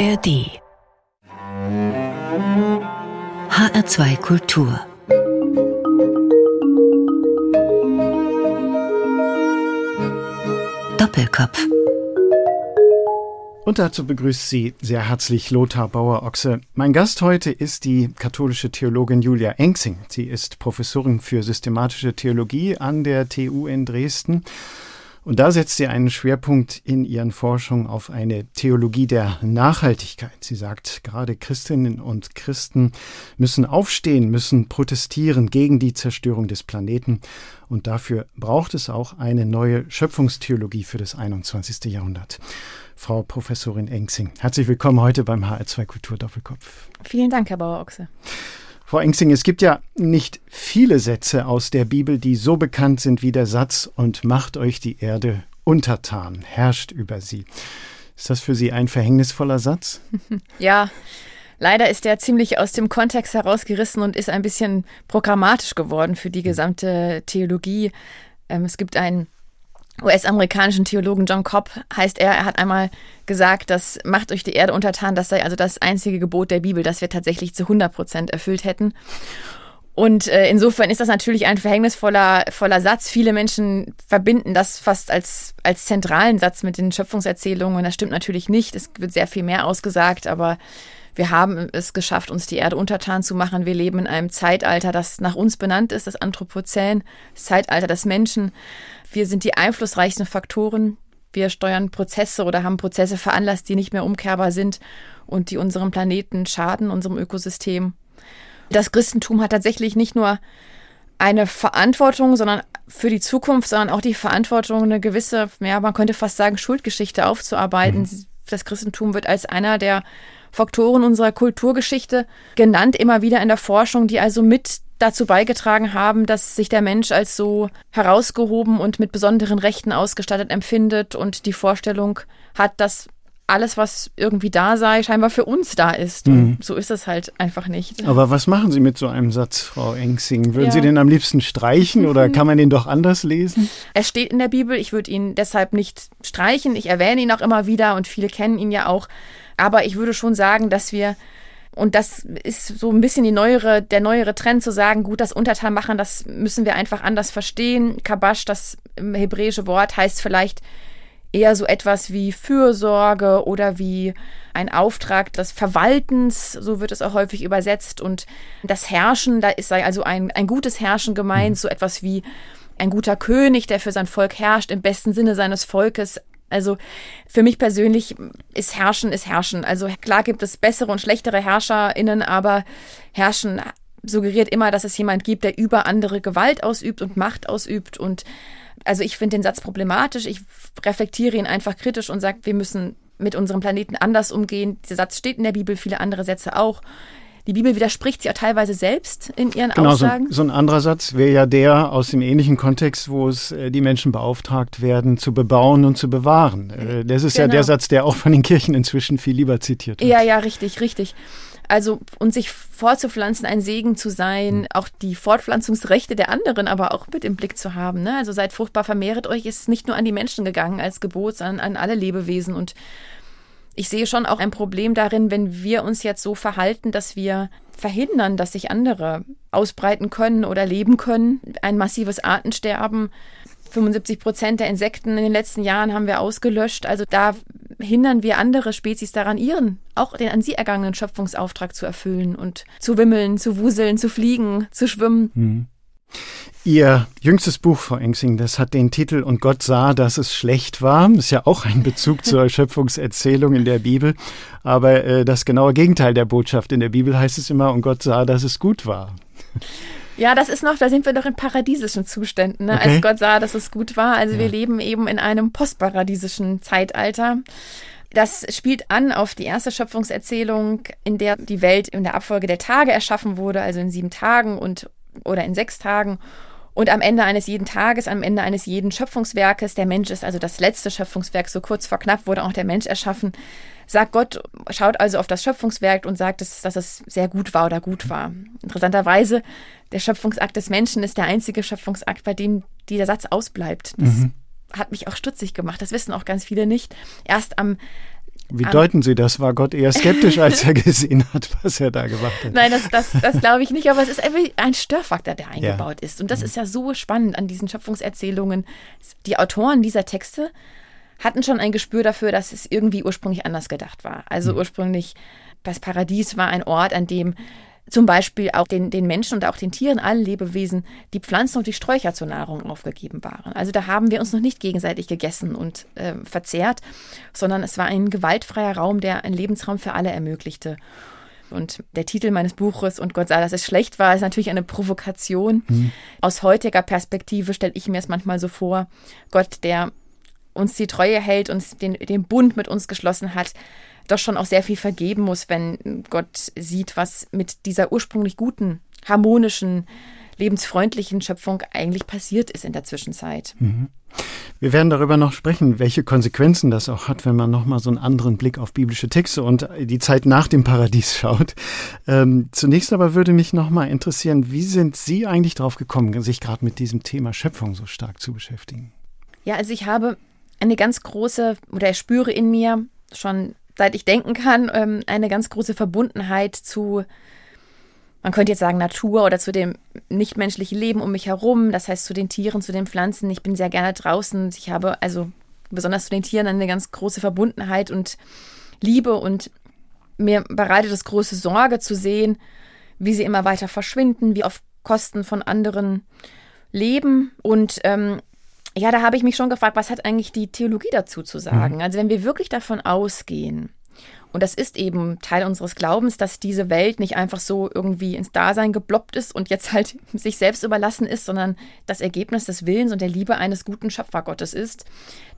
ARD HR2 Kultur Doppelkopf und dazu begrüßt Sie sehr herzlich Lothar Bauer-Ochse. Mein Gast heute ist die katholische Theologin Julia Engsing. Sie ist Professorin für systematische Theologie an der TU in Dresden und da setzt sie einen Schwerpunkt in ihren Forschungen auf eine Theologie der Nachhaltigkeit. Sie sagt, gerade Christinnen und Christen müssen aufstehen, müssen protestieren gegen die Zerstörung des Planeten. Und dafür braucht es auch eine neue Schöpfungstheologie für das 21. Jahrhundert. Frau Professorin Engsing, herzlich willkommen heute beim HR2 Kultur Doppelkopf. Vielen Dank, Herr Bauer-Ochse. Frau Engsing, es gibt ja nicht viele Sätze aus der Bibel, die so bekannt sind wie der Satz und macht euch die Erde untertan, herrscht über sie. Ist das für Sie ein verhängnisvoller Satz? Ja, leider ist der ziemlich aus dem Kontext herausgerissen und ist ein bisschen programmatisch geworden für die gesamte Theologie. Ähm, es gibt einen US-amerikanischen Theologen John Cobb heißt er, er hat einmal gesagt, dass macht euch die Erde untertan, das sei also das einzige Gebot der Bibel, das wir tatsächlich zu 100 Prozent erfüllt hätten. Und äh, insofern ist das natürlich ein verhängnisvoller voller Satz. Viele Menschen verbinden das fast als, als zentralen Satz mit den Schöpfungserzählungen. Und das stimmt natürlich nicht. Es wird sehr viel mehr ausgesagt, aber wir haben es geschafft, uns die Erde untertan zu machen. Wir leben in einem Zeitalter, das nach uns benannt ist, das Anthropozän, das Zeitalter des Menschen. Wir sind die einflussreichsten Faktoren. Wir steuern Prozesse oder haben Prozesse veranlasst, die nicht mehr umkehrbar sind und die unserem Planeten schaden, unserem Ökosystem. Das Christentum hat tatsächlich nicht nur eine Verantwortung, sondern für die Zukunft, sondern auch die Verantwortung, eine gewisse, ja, man könnte fast sagen, Schuldgeschichte aufzuarbeiten. Mhm. Das Christentum wird als einer der Faktoren unserer Kulturgeschichte genannt, immer wieder in der Forschung, die also mit dazu beigetragen haben, dass sich der Mensch als so herausgehoben und mit besonderen Rechten ausgestattet empfindet und die Vorstellung hat, dass alles, was irgendwie da sei, scheinbar für uns da ist. Und mhm. so ist es halt einfach nicht. Aber was machen Sie mit so einem Satz, Frau Engsing? Würden ja. Sie den am liebsten streichen oder kann man den doch anders lesen? Er steht in der Bibel. Ich würde ihn deshalb nicht streichen. Ich erwähne ihn auch immer wieder und viele kennen ihn ja auch. Aber ich würde schon sagen, dass wir und das ist so ein bisschen die neuere, der neuere Trend zu sagen, gut, das Untertan machen, das müssen wir einfach anders verstehen. Kabash, das hebräische Wort, heißt vielleicht eher so etwas wie Fürsorge oder wie ein Auftrag des Verwaltens, so wird es auch häufig übersetzt. Und das Herrschen, da ist also ein, ein gutes Herrschen gemeint, mhm. so etwas wie ein guter König, der für sein Volk herrscht, im besten Sinne seines Volkes, also für mich persönlich ist Herrschen ist Herrschen. Also klar gibt es bessere und schlechtere HerrscherInnen, aber Herrschen suggeriert immer, dass es jemand gibt, der über andere Gewalt ausübt und Macht ausübt. Und also ich finde den Satz problematisch. Ich reflektiere ihn einfach kritisch und sage, wir müssen mit unserem Planeten anders umgehen. Dieser Satz steht in der Bibel, viele andere Sätze auch. Die Bibel widerspricht sich auch teilweise selbst in ihren genau, Aussagen. So, so ein anderer Satz wäre ja der aus dem ähnlichen Kontext, wo es äh, die Menschen beauftragt werden, zu bebauen und zu bewahren. Äh, das ist genau. ja der Satz, der auch von den Kirchen inzwischen viel lieber zitiert wird. Ja, ja, richtig, richtig. Also und sich fortzupflanzen, ein Segen zu sein, mhm. auch die Fortpflanzungsrechte der anderen aber auch mit im Blick zu haben. Ne? Also seid fruchtbar, vermehret euch, ist nicht nur an die Menschen gegangen als Gebot, sondern an alle Lebewesen. Und ich sehe schon auch ein Problem darin, wenn wir uns jetzt so verhalten, dass wir verhindern, dass sich andere ausbreiten können oder leben können. Ein massives Artensterben. 75 Prozent der Insekten in den letzten Jahren haben wir ausgelöscht. Also da hindern wir andere Spezies daran, ihren, auch den an sie ergangenen Schöpfungsauftrag zu erfüllen und zu wimmeln, zu wuseln, zu fliegen, zu schwimmen. Mhm. Ihr jüngstes Buch, Frau Engsing, das hat den Titel Und Gott sah, dass es schlecht war. Das ist ja auch ein Bezug zur Schöpfungserzählung in der Bibel. Aber äh, das genaue Gegenteil der Botschaft. In der Bibel heißt es immer, und Gott sah, dass es gut war. Ja, das ist noch, da sind wir doch in paradiesischen Zuständen, ne? okay. als Gott sah, dass es gut war. Also ja. wir leben eben in einem postparadiesischen Zeitalter. Das spielt an auf die erste Schöpfungserzählung, in der die Welt in der Abfolge der Tage erschaffen wurde, also in sieben Tagen und oder in sechs Tagen. Und am Ende eines jeden Tages, am Ende eines jeden Schöpfungswerkes, der Mensch ist also das letzte Schöpfungswerk, so kurz vor knapp wurde auch der Mensch erschaffen, sagt Gott, schaut also auf das Schöpfungswerk und sagt, dass, dass es sehr gut war oder gut war. Interessanterweise, der Schöpfungsakt des Menschen ist der einzige Schöpfungsakt, bei dem dieser Satz ausbleibt. Das mhm. hat mich auch stutzig gemacht, das wissen auch ganz viele nicht. Erst am Wie deuten Sie das? War Gott eher skeptisch, als er gesehen hat, was er da gemacht hat? Nein, das, das, das glaube ich nicht, aber es ist ein Störfaktor, der eingebaut ja. ist. Und das mhm. ist ja so spannend an diesen Schöpfungserzählungen. Die Autoren dieser Texte hatten schon ein Gespür dafür, dass es irgendwie ursprünglich anders gedacht war. Also mhm. ursprünglich, das Paradies war ein Ort, an dem zum Beispiel auch den, den Menschen und auch den Tieren, allen Lebewesen, die Pflanzen und die Sträucher zur Nahrung aufgegeben waren. Also da haben wir uns noch nicht gegenseitig gegessen und äh, verzehrt, sondern es war ein gewaltfreier Raum, der einen Lebensraum für alle ermöglichte. Und der Titel meines Buches Und Gott sah, dass es schlecht war, ist natürlich eine Provokation. Mhm. Aus heutiger Perspektive stelle ich mir es manchmal so vor, Gott, der uns die Treue hält, uns den, den Bund mit uns geschlossen hat, doch schon auch sehr viel vergeben muss, wenn Gott sieht, was mit dieser ursprünglich guten, harmonischen, lebensfreundlichen Schöpfung eigentlich passiert ist in der Zwischenzeit. Mhm. Wir werden darüber noch sprechen, welche Konsequenzen das auch hat, wenn man nochmal so einen anderen Blick auf biblische Texte und die Zeit nach dem Paradies schaut. Ähm, zunächst aber würde mich nochmal interessieren, wie sind Sie eigentlich drauf gekommen, sich gerade mit diesem Thema Schöpfung so stark zu beschäftigen? Ja, also ich habe eine ganz große, oder ich spüre in mir schon seit ich denken kann, ähm, eine ganz große Verbundenheit zu, man könnte jetzt sagen, Natur oder zu dem nichtmenschlichen Leben um mich herum, das heißt zu den Tieren, zu den Pflanzen. Ich bin sehr gerne draußen. Ich habe also besonders zu den Tieren eine ganz große Verbundenheit und Liebe und mir bereitet es große Sorge zu sehen, wie sie immer weiter verschwinden, wie auf Kosten von anderen leben. Und ähm, ja, da habe ich mich schon gefragt, was hat eigentlich die Theologie dazu zu sagen? Mhm. Also wenn wir wirklich davon ausgehen, und das ist eben Teil unseres Glaubens, dass diese Welt nicht einfach so irgendwie ins Dasein gebloppt ist und jetzt halt sich selbst überlassen ist, sondern das Ergebnis des Willens und der Liebe eines guten Schöpfergottes ist,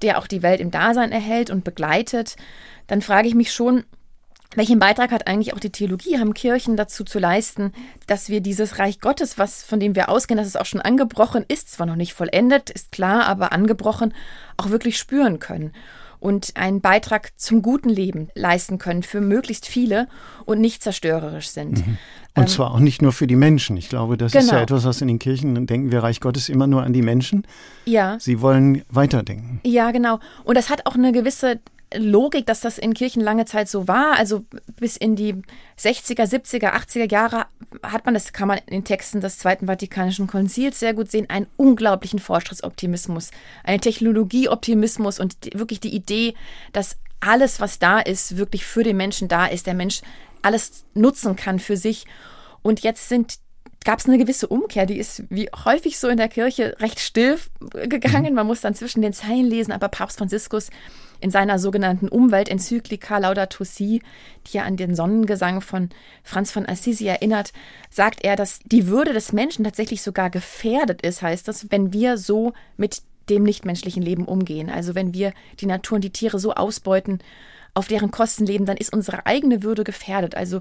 der auch die Welt im Dasein erhält und begleitet, dann frage ich mich schon, welchen Beitrag hat eigentlich auch die Theologie, haben Kirchen dazu zu leisten, dass wir dieses Reich Gottes, was von dem wir ausgehen, dass es auch schon angebrochen ist, zwar noch nicht vollendet, ist klar, aber angebrochen, auch wirklich spüren können und einen Beitrag zum guten Leben leisten können für möglichst viele und nicht zerstörerisch sind. Mhm. Und ähm, zwar auch nicht nur für die Menschen. Ich glaube, das genau. ist ja genau. etwas, was in den Kirchen denken wir Reich Gottes immer nur an die Menschen. Ja. Sie wollen weiterdenken. Ja, genau. Und das hat auch eine gewisse Logik, dass das in Kirchen lange Zeit so war. Also bis in die 60er, 70er, 80er Jahre hat man, das kann man in den Texten des Zweiten Vatikanischen Konzils sehr gut sehen, einen unglaublichen Fortschrittsoptimismus, einen Technologieoptimismus und wirklich die Idee, dass alles, was da ist, wirklich für den Menschen da ist, der Mensch alles nutzen kann für sich. Und jetzt sind gab es eine gewisse Umkehr, die ist wie häufig so in der Kirche recht still gegangen. Mhm. Man muss dann zwischen den Zeilen lesen, aber Papst Franziskus in seiner sogenannten Umweltenzyklika Laudato Si, die ja an den Sonnengesang von Franz von Assisi erinnert, sagt er, dass die Würde des Menschen tatsächlich sogar gefährdet ist, heißt das, wenn wir so mit dem nichtmenschlichen Leben umgehen. Also wenn wir die Natur und die Tiere so ausbeuten, auf deren Kosten leben, dann ist unsere eigene Würde gefährdet. Also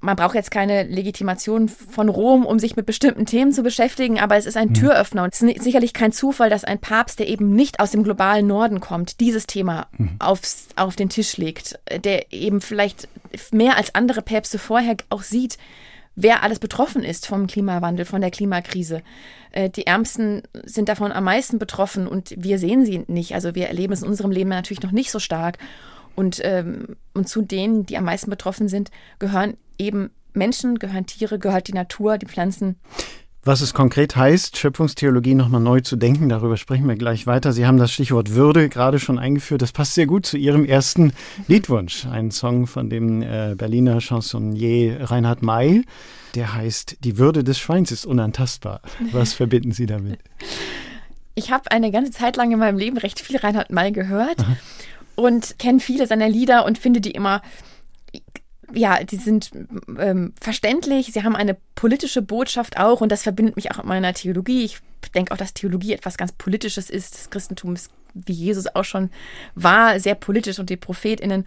man braucht jetzt keine Legitimation von Rom, um sich mit bestimmten Themen zu beschäftigen, aber es ist ein mhm. Türöffner und es ist sicherlich kein Zufall, dass ein Papst, der eben nicht aus dem globalen Norden kommt, dieses Thema mhm. aufs, auf den Tisch legt, der eben vielleicht mehr als andere Päpste vorher auch sieht, wer alles betroffen ist vom Klimawandel, von der Klimakrise. Äh, die Ärmsten sind davon am meisten betroffen und wir sehen sie nicht. Also wir erleben es in unserem Leben natürlich noch nicht so stark. Und, ähm, und zu denen, die am meisten betroffen sind, gehören eben Menschen, gehören Tiere, gehört die Natur, die Pflanzen. Was es konkret heißt, Schöpfungstheologie nochmal neu zu denken, darüber sprechen wir gleich weiter. Sie haben das Stichwort Würde gerade schon eingeführt. Das passt sehr gut zu Ihrem ersten Liedwunsch. Ein Song von dem äh, Berliner Chansonnier Reinhard May. Der heißt Die Würde des Schweins ist unantastbar. Was verbinden Sie damit? Ich habe eine ganze Zeit lang in meinem Leben recht viel Reinhard May gehört. Aha und kenne viele seiner Lieder und finde die immer, ja, die sind ähm, verständlich, sie haben eine politische Botschaft auch und das verbindet mich auch mit meiner Theologie. Ich denke auch, dass Theologie etwas ganz Politisches ist. Das Christentum ist, wie Jesus auch schon war, sehr politisch und die ProphetInnen.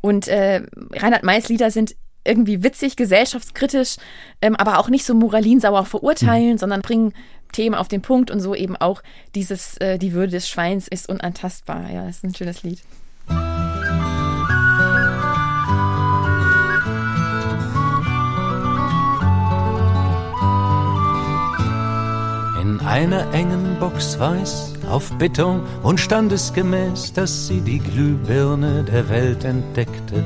Und äh, Reinhard Mays Lieder sind irgendwie witzig, gesellschaftskritisch, ähm, aber auch nicht so moralinsauer verurteilen, mhm. sondern bringen Themen auf den Punkt und so eben auch dieses, äh, die Würde des Schweins ist unantastbar. Ja, ist ein schönes Lied. In einer engen Box weiß auf Bittung und standesgemäß, dass sie die Glühbirne der Welt entdeckte.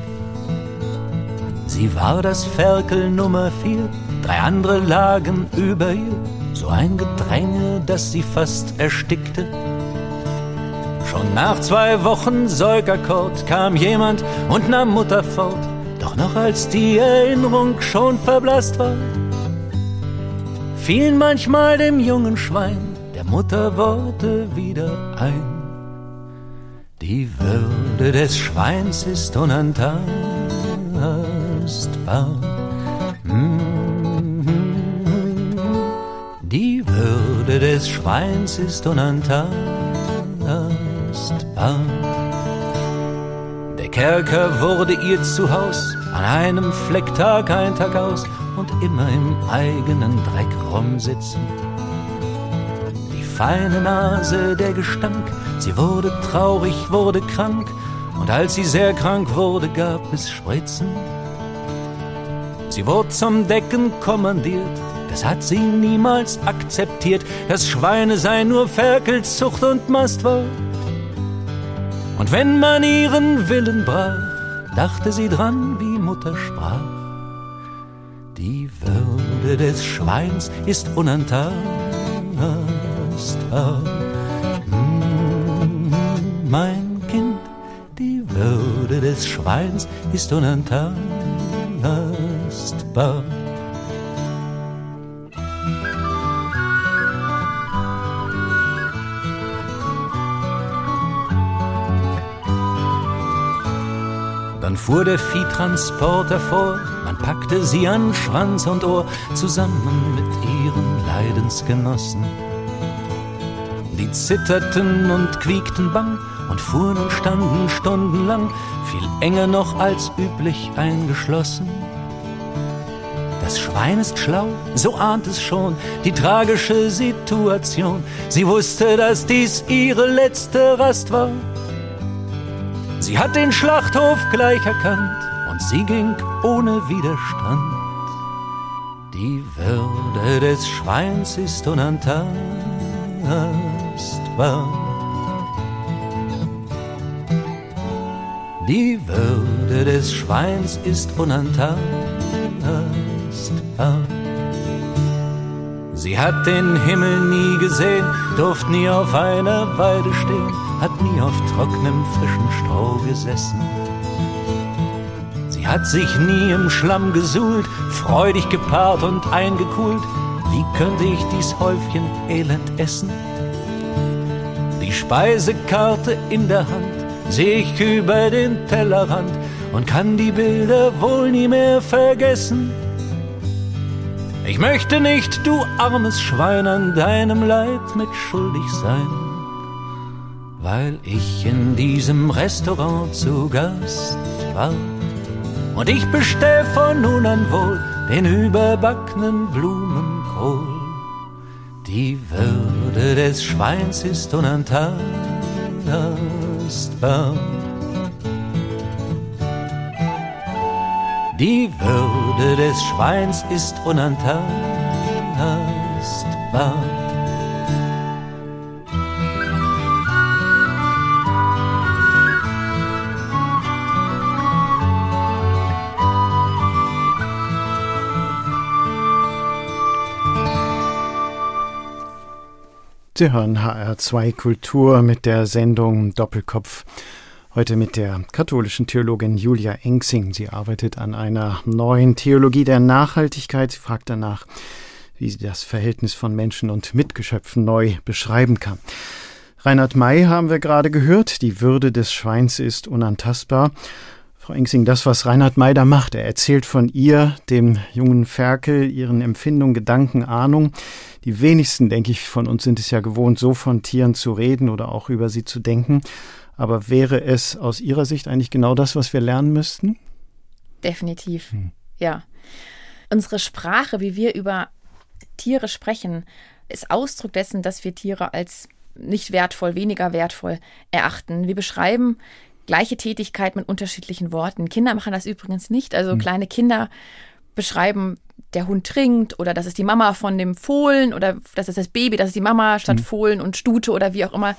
Sie war das Ferkel Nummer vier, drei andere lagen über ihr, so ein Gedränge, dass sie fast erstickte. Schon nach zwei Wochen Säugerkord kam jemand und nahm Mutter fort, doch noch als die Erinnerung schon verblasst war, fielen manchmal dem jungen Schwein der Mutter Worte wieder ein. Die Würde des Schweins ist unantastbar. Des Schweins ist unantastbar. Der Kerker wurde ihr Zuhaus, an einem Flecktag ein Tag aus und immer im eigenen Dreck rumsitzen. Die feine Nase, der Gestank, sie wurde traurig, wurde krank, und als sie sehr krank wurde, gab es Spritzen. Sie wurde zum Decken kommandiert, das hat sie niemals akzeptiert, dass Schweine sei nur Ferkelzucht und Mastwort. Und wenn man ihren Willen brach, dachte sie dran, wie Mutter sprach. Die Würde des Schweins ist unantastbar. Mm, mein Kind, die Würde des Schweins ist unantastbar. Fuhr der Viehtransporter vor, man packte sie an Schwanz und Ohr zusammen mit ihren Leidensgenossen. Die zitterten und quiekten bang und fuhren und standen stundenlang, viel enger noch als üblich eingeschlossen. Das Schwein ist schlau, so ahnt es schon die tragische Situation. Sie wusste, dass dies ihre letzte Rast war. Sie hat den Schlachthof gleich erkannt und sie ging ohne Widerstand. Die Würde des Schweins ist unantastbar. Die Würde des Schweins ist unantastbar. Sie hat den Himmel nie gesehen, durft nie auf einer Weide stehen, hat nie auf trockenem frischen Stroh gesessen. Sie hat sich nie im Schlamm gesuhlt, freudig gepaart und eingekühlt. Wie könnte ich dies Häufchen Elend essen? Die Speisekarte in der Hand, seh ich über den Tellerrand und kann die Bilder wohl nie mehr vergessen. Ich möchte nicht, du armes Schwein, an deinem Leid mit schuldig sein, weil ich in diesem Restaurant zu Gast war. Und ich bestell von nun an wohl den überbackenen Blumenkohl. Die Würde des Schweins ist unantastbar. Die Würde des Schweins ist unantastbar. Sie hören HR2 Kultur mit der Sendung Doppelkopf. Heute mit der katholischen Theologin Julia Engsing. Sie arbeitet an einer neuen Theologie der Nachhaltigkeit. Sie fragt danach, wie sie das Verhältnis von Menschen und Mitgeschöpfen neu beschreiben kann. Reinhard May haben wir gerade gehört. Die Würde des Schweins ist unantastbar. Frau Engsing, das, was Reinhard May da macht, er erzählt von ihr, dem jungen Ferkel, ihren Empfindungen, Gedanken, Ahnung. Die wenigsten, denke ich, von uns sind es ja gewohnt, so von Tieren zu reden oder auch über sie zu denken. Aber wäre es aus Ihrer Sicht eigentlich genau das, was wir lernen müssten? Definitiv, hm. ja. Unsere Sprache, wie wir über Tiere sprechen, ist Ausdruck dessen, dass wir Tiere als nicht wertvoll, weniger wertvoll erachten. Wir beschreiben gleiche Tätigkeit mit unterschiedlichen Worten. Kinder machen das übrigens nicht. Also hm. kleine Kinder beschreiben der Hund trinkt oder das ist die Mama von dem Fohlen oder das ist das Baby, das ist die Mama statt mhm. Fohlen und Stute oder wie auch immer.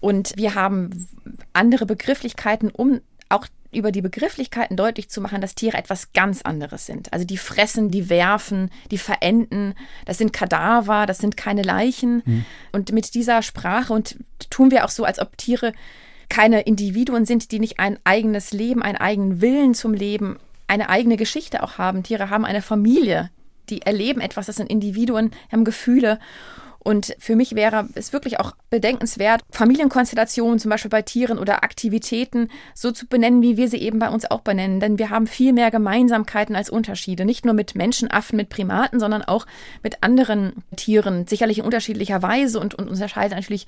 Und wir haben andere Begrifflichkeiten, um auch über die Begrifflichkeiten deutlich zu machen, dass Tiere etwas ganz anderes sind. Also die fressen, die werfen, die verenden. Das sind Kadaver, das sind keine Leichen. Mhm. Und mit dieser Sprache und tun wir auch so, als ob Tiere keine Individuen sind, die nicht ein eigenes Leben, einen eigenen Willen zum Leben, eine eigene Geschichte auch haben. Tiere haben eine Familie, die erleben etwas, das sind Individuen, haben Gefühle. Und für mich wäre es wirklich auch bedenkenswert, Familienkonstellationen zum Beispiel bei Tieren oder Aktivitäten so zu benennen, wie wir sie eben bei uns auch benennen. Denn wir haben viel mehr Gemeinsamkeiten als Unterschiede. Nicht nur mit Menschenaffen, mit Primaten, sondern auch mit anderen Tieren. Sicherlich in unterschiedlicher Weise und, und unterscheidet natürlich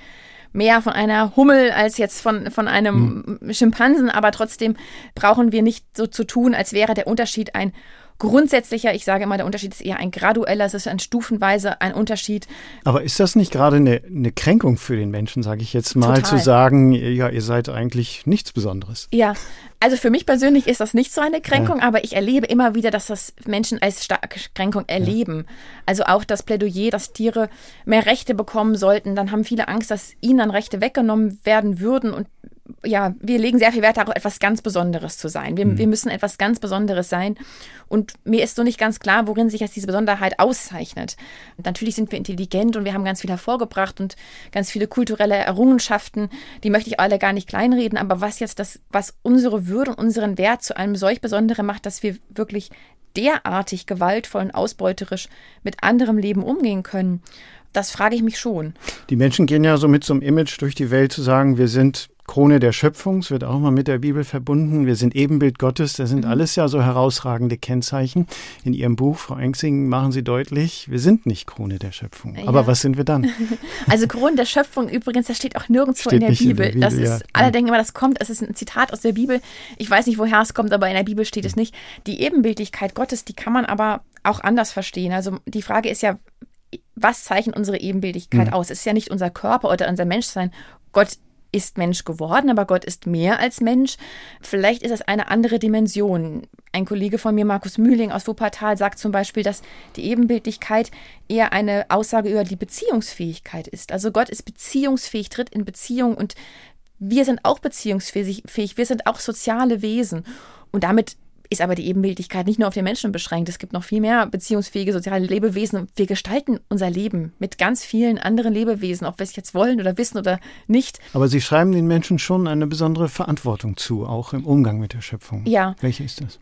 mehr von einer Hummel als jetzt von, von einem hm. Schimpansen. Aber trotzdem brauchen wir nicht so zu tun, als wäre der Unterschied ein grundsätzlicher. Ich sage immer, der Unterschied ist eher ein gradueller, es ist ein stufenweise ein Unterschied. Aber ist das nicht gerade eine, eine Kränkung für den Menschen, sage ich jetzt mal, Total. zu sagen, ja, ihr seid eigentlich nichts Besonderes? Ja, also für mich persönlich ist das nicht so eine Kränkung, ja. aber ich erlebe immer wieder, dass das Menschen als starke Kränkung erleben. Ja. Also auch das Plädoyer, dass Tiere mehr Rechte bekommen sollten, dann haben viele Angst, dass ihnen dann Rechte weggenommen werden würden und ja, wir legen sehr viel Wert darauf, etwas ganz Besonderes zu sein. Wir, mhm. wir müssen etwas ganz Besonderes sein. Und mir ist so nicht ganz klar, worin sich jetzt diese Besonderheit auszeichnet. Und natürlich sind wir intelligent und wir haben ganz viel hervorgebracht und ganz viele kulturelle Errungenschaften. Die möchte ich alle gar nicht kleinreden. Aber was jetzt das, was unsere Würde und unseren Wert zu einem solch Besonderen macht, dass wir wirklich derartig gewaltvoll und ausbeuterisch mit anderem Leben umgehen können, das frage ich mich schon. Die Menschen gehen ja so mit so einem Image durch die Welt zu sagen, wir sind Krone der Schöpfung, es wird auch mal mit der Bibel verbunden. Wir sind Ebenbild Gottes, das sind mhm. alles ja so herausragende Kennzeichen. In Ihrem Buch, Frau Engsing, machen Sie deutlich, wir sind nicht Krone der Schöpfung. Ja. Aber was sind wir dann? Also Krone der Schöpfung übrigens, das steht auch nirgendwo steht in, der Bibel. in, der Bibel. Das ist, ja. alle denken immer, das kommt, es ist ein Zitat aus der Bibel. Ich weiß nicht, woher es kommt, aber in der Bibel steht es nicht. Die Ebenbildlichkeit Gottes, die kann man aber auch anders verstehen. Also die Frage ist ja, was zeichnet unsere Ebenbildlichkeit mhm. aus? Es ist ja nicht unser Körper oder unser Menschsein. Gott ist Mensch geworden, aber Gott ist mehr als Mensch. Vielleicht ist es eine andere Dimension. Ein Kollege von mir, Markus Mühling aus Wuppertal, sagt zum Beispiel, dass die Ebenbildlichkeit eher eine Aussage über die Beziehungsfähigkeit ist. Also Gott ist beziehungsfähig, tritt in Beziehung und wir sind auch beziehungsfähig, wir sind auch soziale Wesen. Und damit ist aber die Ebenbildlichkeit nicht nur auf den Menschen beschränkt. Es gibt noch viel mehr beziehungsfähige soziale Lebewesen. Wir gestalten unser Leben mit ganz vielen anderen Lebewesen, ob wir es jetzt wollen oder wissen oder nicht. Aber Sie schreiben den Menschen schon eine besondere Verantwortung zu, auch im Umgang mit der Schöpfung. Ja. Welche ist das?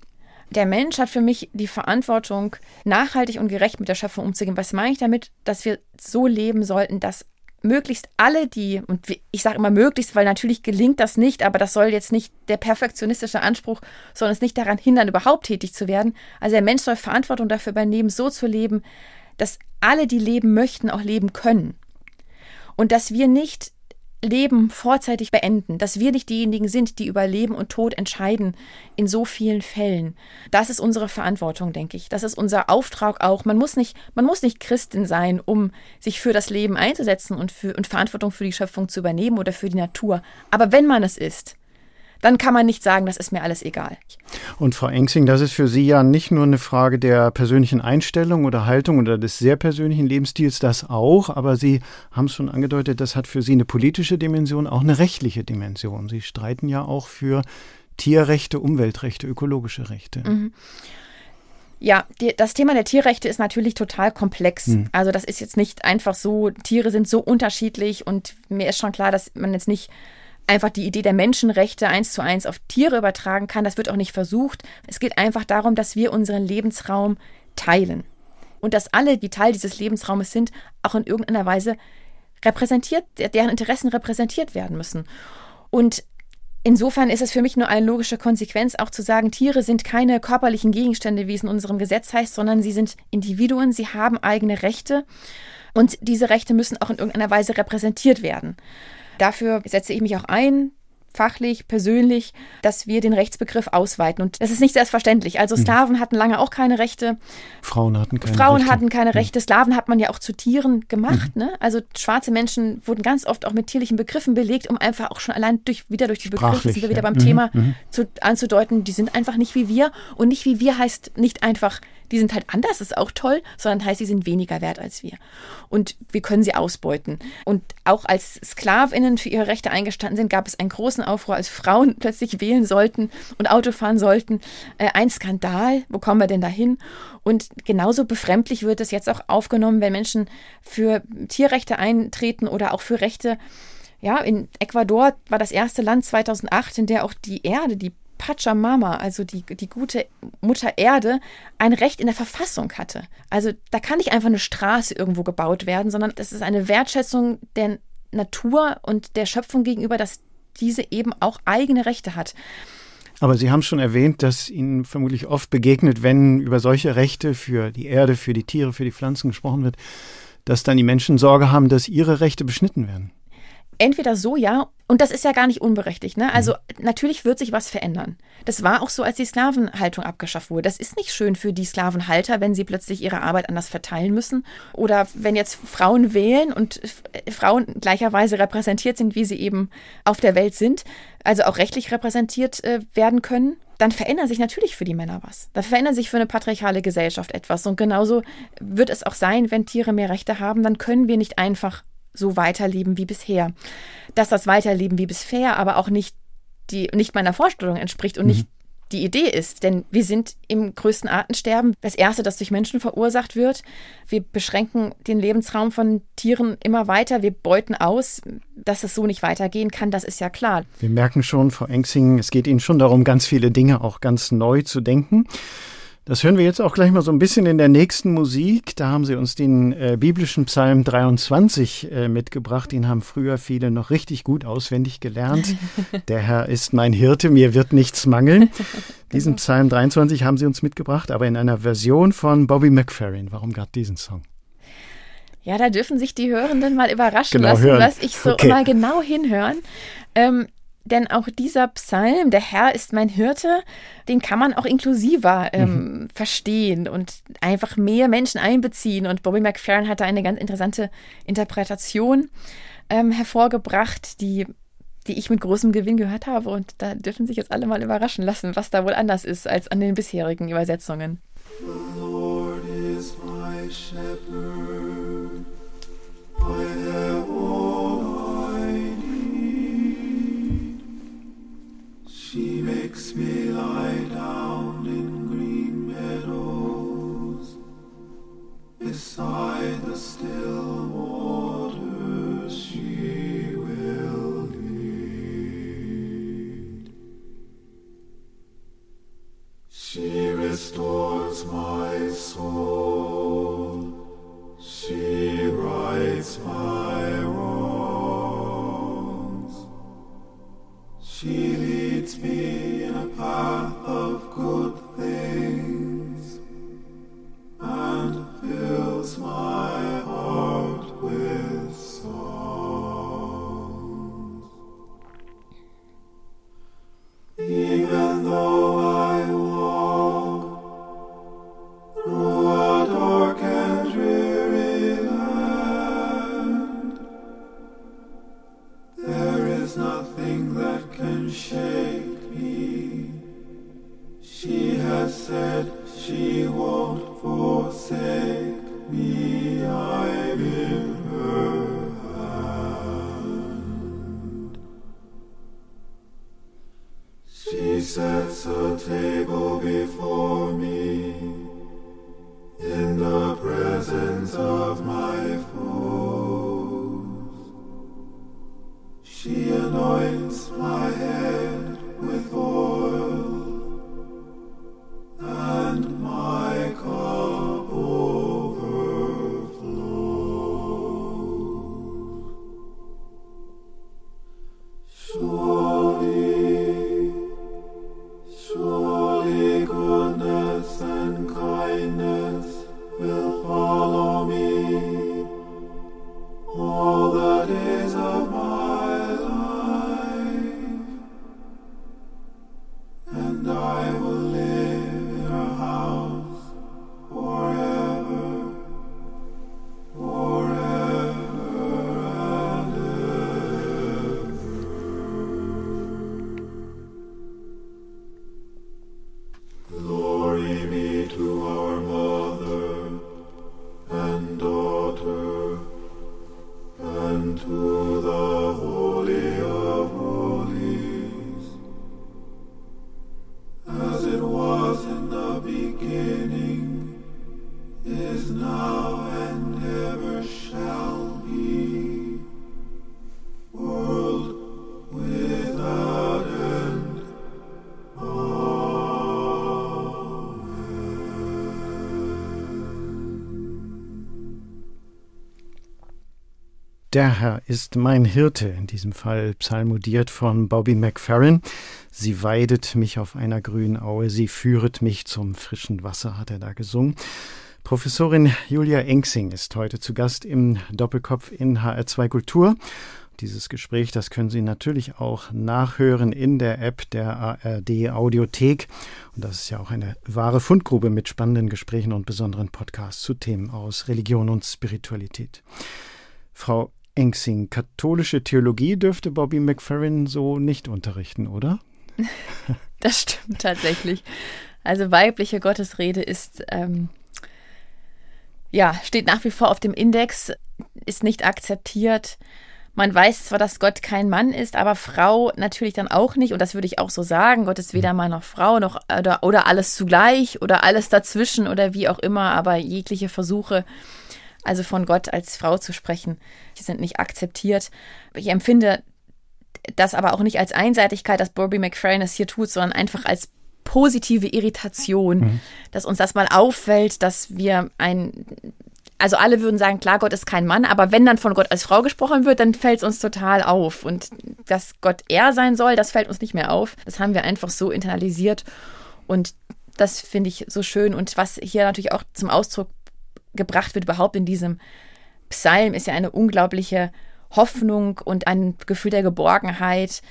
Der Mensch hat für mich die Verantwortung, nachhaltig und gerecht mit der Schöpfung umzugehen. Was meine ich damit? Dass wir so leben sollten, dass möglichst alle, die, und ich sage immer möglichst, weil natürlich gelingt das nicht, aber das soll jetzt nicht der perfektionistische Anspruch, sondern es nicht daran hindern, überhaupt tätig zu werden. Also der Mensch soll Verantwortung dafür übernehmen, so zu leben, dass alle, die leben möchten, auch leben können. Und dass wir nicht Leben vorzeitig beenden, dass wir nicht diejenigen sind, die über Leben und Tod entscheiden in so vielen Fällen. Das ist unsere Verantwortung, denke ich. Das ist unser Auftrag auch. Man muss nicht, man muss nicht Christin sein, um sich für das Leben einzusetzen und, für, und Verantwortung für die Schöpfung zu übernehmen oder für die Natur. Aber wenn man es ist, dann kann man nicht sagen, das ist mir alles egal. Und Frau Engsing, das ist für Sie ja nicht nur eine Frage der persönlichen Einstellung oder Haltung oder des sehr persönlichen Lebensstils, das auch, aber Sie haben es schon angedeutet, das hat für Sie eine politische Dimension, auch eine rechtliche Dimension. Sie streiten ja auch für Tierrechte, Umweltrechte, ökologische Rechte. Mhm. Ja, die, das Thema der Tierrechte ist natürlich total komplex. Mhm. Also das ist jetzt nicht einfach so, Tiere sind so unterschiedlich und mir ist schon klar, dass man jetzt nicht einfach die Idee der Menschenrechte eins zu eins auf Tiere übertragen kann. Das wird auch nicht versucht. Es geht einfach darum, dass wir unseren Lebensraum teilen. Und dass alle, die Teil dieses Lebensraumes sind, auch in irgendeiner Weise repräsentiert, deren Interessen repräsentiert werden müssen. Und insofern ist es für mich nur eine logische Konsequenz, auch zu sagen, Tiere sind keine körperlichen Gegenstände, wie es in unserem Gesetz heißt, sondern sie sind Individuen, sie haben eigene Rechte und diese Rechte müssen auch in irgendeiner Weise repräsentiert werden. Dafür setze ich mich auch ein, fachlich, persönlich, dass wir den Rechtsbegriff ausweiten. Und das ist nicht selbstverständlich. Also mhm. Sklaven hatten lange auch keine Rechte. Frauen hatten keine Frauen Rechte. hatten keine mhm. Rechte. Sklaven hat man ja auch zu Tieren gemacht. Mhm. Ne? Also schwarze Menschen wurden ganz oft auch mit tierlichen Begriffen belegt, um einfach auch schon allein durch, wieder durch die Begriffe, sind wir wieder beim mhm. Thema, mhm. zu, anzudeuten, die sind einfach nicht wie wir. Und nicht wie wir heißt nicht einfach die sind halt anders, ist auch toll, sondern heißt, sie sind weniger wert als wir. Und wir können sie ausbeuten. Und auch als Sklavinnen für ihre Rechte eingestanden sind, gab es einen großen Aufruhr, als Frauen plötzlich wählen sollten und Auto fahren sollten. Äh, ein Skandal, wo kommen wir denn dahin? Und genauso befremdlich wird es jetzt auch aufgenommen, wenn Menschen für Tierrechte eintreten oder auch für Rechte ja, in Ecuador war das erste Land 2008, in der auch die Erde, die Pachamama, also die, die gute Mutter Erde, ein Recht in der Verfassung hatte. Also da kann nicht einfach eine Straße irgendwo gebaut werden, sondern das ist eine Wertschätzung der Natur und der Schöpfung gegenüber, dass diese eben auch eigene Rechte hat. Aber Sie haben schon erwähnt, dass Ihnen vermutlich oft begegnet, wenn über solche Rechte für die Erde, für die Tiere, für die Pflanzen gesprochen wird, dass dann die Menschen Sorge haben, dass ihre Rechte beschnitten werden entweder so, ja, und das ist ja gar nicht unberechtigt. Ne? Also mhm. natürlich wird sich was verändern. Das war auch so, als die Sklavenhaltung abgeschafft wurde. Das ist nicht schön für die Sklavenhalter, wenn sie plötzlich ihre Arbeit anders verteilen müssen. Oder wenn jetzt Frauen wählen und Frauen gleicherweise repräsentiert sind, wie sie eben auf der Welt sind, also auch rechtlich repräsentiert äh, werden können dann verändert sich natürlich für die Männer was. Da verändert sich für eine patriarchale Gesellschaft etwas. Und genauso wird es auch sein, wenn Tiere mehr Rechte haben, dann können wir nicht einfach so weiterleben wie bisher. Dass das Weiterleben wie bisher aber auch nicht, die, nicht meiner Vorstellung entspricht und mhm. nicht die Idee ist. Denn wir sind im größten Artensterben das erste, das durch Menschen verursacht wird. Wir beschränken den Lebensraum von Tieren immer weiter. Wir beuten aus. Dass es so nicht weitergehen kann, das ist ja klar. Wir merken schon, Frau Engsing, es geht Ihnen schon darum, ganz viele Dinge auch ganz neu zu denken. Das hören wir jetzt auch gleich mal so ein bisschen in der nächsten Musik. Da haben Sie uns den äh, biblischen Psalm 23 äh, mitgebracht. Den haben früher viele noch richtig gut auswendig gelernt. Der Herr ist mein Hirte, mir wird nichts mangeln. Diesen. Psalm 23 haben Sie uns mitgebracht, aber in einer Version von Bobby McFerrin. Warum gerade diesen Song? Ja, da dürfen sich die Hörenden mal überraschen genau, lassen, hören. was ich so okay. mal genau hinhören. Ähm, denn auch dieser Psalm, der Herr ist mein Hirte, den kann man auch inklusiver ähm, mhm. verstehen und einfach mehr Menschen einbeziehen. Und Bobby McFerrin hat da eine ganz interessante Interpretation ähm, hervorgebracht, die, die ich mit großem Gewinn gehört habe. Und da dürfen sich jetzt alle mal überraschen lassen, was da wohl anders ist als an den bisherigen Übersetzungen. The Lord is my shepherd. Makes me lie down in green meadows beside the still waters. She will lead. She restores my soul. Der Herr ist mein Hirte, in diesem Fall psalmodiert von Bobby McFerrin. Sie weidet mich auf einer grünen Aue, sie führet mich zum frischen Wasser, hat er da gesungen. Professorin Julia Engsing ist heute zu Gast im Doppelkopf in HR2 Kultur. Dieses Gespräch, das können Sie natürlich auch nachhören in der App der ARD Audiothek. Und das ist ja auch eine wahre Fundgrube mit spannenden Gesprächen und besonderen Podcasts zu Themen aus Religion und Spiritualität. Frau Engsing, katholische Theologie dürfte Bobby McFerrin so nicht unterrichten, oder? Das stimmt tatsächlich. Also weibliche Gottesrede ist ähm, ja steht nach wie vor auf dem Index, ist nicht akzeptiert. Man weiß zwar, dass Gott kein Mann ist, aber Frau natürlich dann auch nicht. Und das würde ich auch so sagen. Gott ist weder Mann noch Frau noch oder, oder alles zugleich oder alles dazwischen oder wie auch immer. Aber jegliche Versuche, also von Gott als Frau zu sprechen, die sind nicht akzeptiert. Ich empfinde das aber auch nicht als Einseitigkeit, dass Bobby McFerrin es hier tut, sondern einfach als positive Irritation, mhm. dass uns das mal auffällt, dass wir ein also alle würden sagen, klar, Gott ist kein Mann, aber wenn dann von Gott als Frau gesprochen wird, dann fällt es uns total auf. Und dass Gott er sein soll, das fällt uns nicht mehr auf. Das haben wir einfach so internalisiert. Und das finde ich so schön. Und was hier natürlich auch zum Ausdruck gebracht wird, überhaupt in diesem Psalm, ist ja eine unglaubliche Hoffnung und ein Gefühl der Geborgenheit,